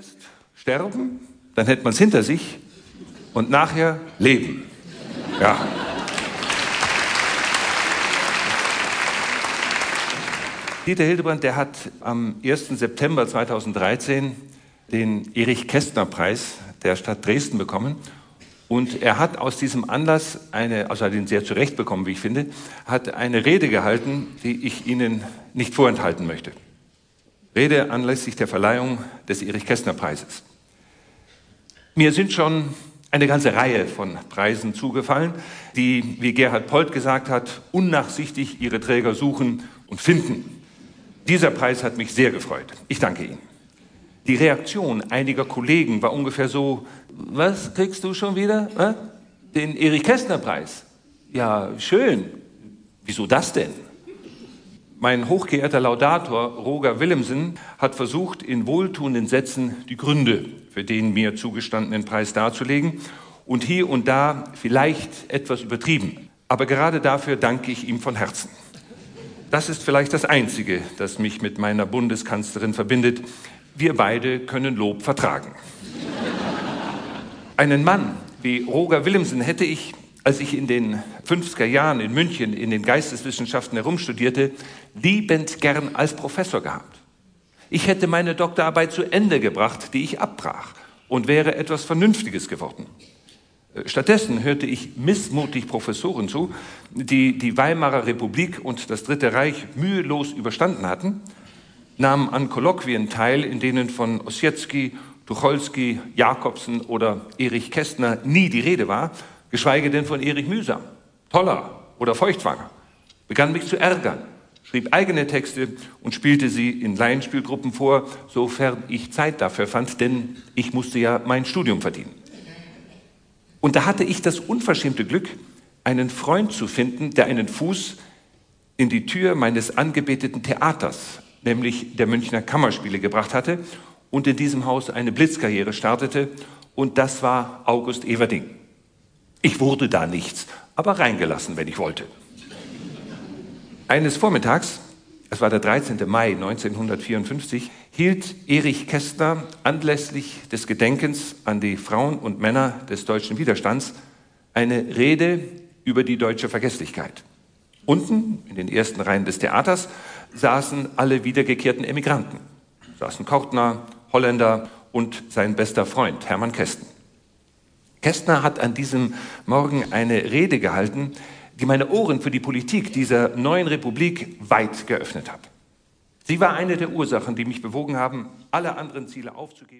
Erst sterben, dann hätte man es hinter sich und nachher leben. Ja. Dieter Hildebrand, der hat am 1. September 2013 den Erich-Kästner-Preis der Stadt Dresden bekommen. Und er hat aus diesem Anlass eine, also hat ihn sehr zurecht bekommen, wie ich finde, hat eine Rede gehalten, die ich Ihnen nicht vorenthalten möchte. Rede anlässlich der Verleihung des Erich-Kästner-Preises. Mir sind schon eine ganze Reihe von Preisen zugefallen, die, wie Gerhard Polt gesagt hat, unnachsichtig ihre Träger suchen und finden. Dieser Preis hat mich sehr gefreut. Ich danke Ihnen. Die Reaktion einiger Kollegen war ungefähr so, was kriegst du schon wieder? Äh? Den Erich Kästner Preis. Ja, schön. Wieso das denn? Mein hochgeehrter Laudator Roger Willemsen hat versucht, in wohltuenden Sätzen die Gründe für den mir zugestandenen Preis darzulegen und hier und da vielleicht etwas übertrieben. Aber gerade dafür danke ich ihm von Herzen. Das ist vielleicht das Einzige, das mich mit meiner Bundeskanzlerin verbindet. Wir beide können Lob vertragen. Einen Mann wie Roger Willemsen hätte ich, als ich in den 50er Jahren in München in den Geisteswissenschaften herumstudierte, liebend gern als Professor gehabt. Ich hätte meine Doktorarbeit zu Ende gebracht, die ich abbrach, und wäre etwas Vernünftiges geworden. Stattdessen hörte ich missmutig Professoren zu, die die Weimarer Republik und das Dritte Reich mühelos überstanden hatten, nahmen an Kolloquien teil, in denen von Ossietzky, Tucholsky, Jakobsen oder Erich Kästner nie die Rede war, geschweige denn von Erich Mühsam, Toller oder Feuchtwanger, begann mich zu ärgern, schrieb eigene Texte und spielte sie in Laienspielgruppen vor, sofern ich Zeit dafür fand, denn ich musste ja mein Studium verdienen. Und da hatte ich das unverschämte Glück, einen Freund zu finden, der einen Fuß in die Tür meines angebeteten Theaters, nämlich der Münchner Kammerspiele, gebracht hatte und in diesem Haus eine Blitzkarriere startete. Und das war August Everding. Ich wurde da nichts, aber reingelassen, wenn ich wollte. Eines Vormittags, es war der 13. Mai 1954, hielt Erich Kästner anlässlich des Gedenkens an die Frauen und Männer des deutschen Widerstands eine Rede über die deutsche Vergesslichkeit. Unten in den ersten Reihen des Theaters saßen alle wiedergekehrten Emigranten, saßen Kortner, Holländer und sein bester Freund Hermann Kästen. Kästner hat an diesem Morgen eine Rede gehalten, die meine Ohren für die Politik dieser neuen Republik weit geöffnet hat. Sie war eine der Ursachen, die mich bewogen haben, alle anderen Ziele aufzugeben.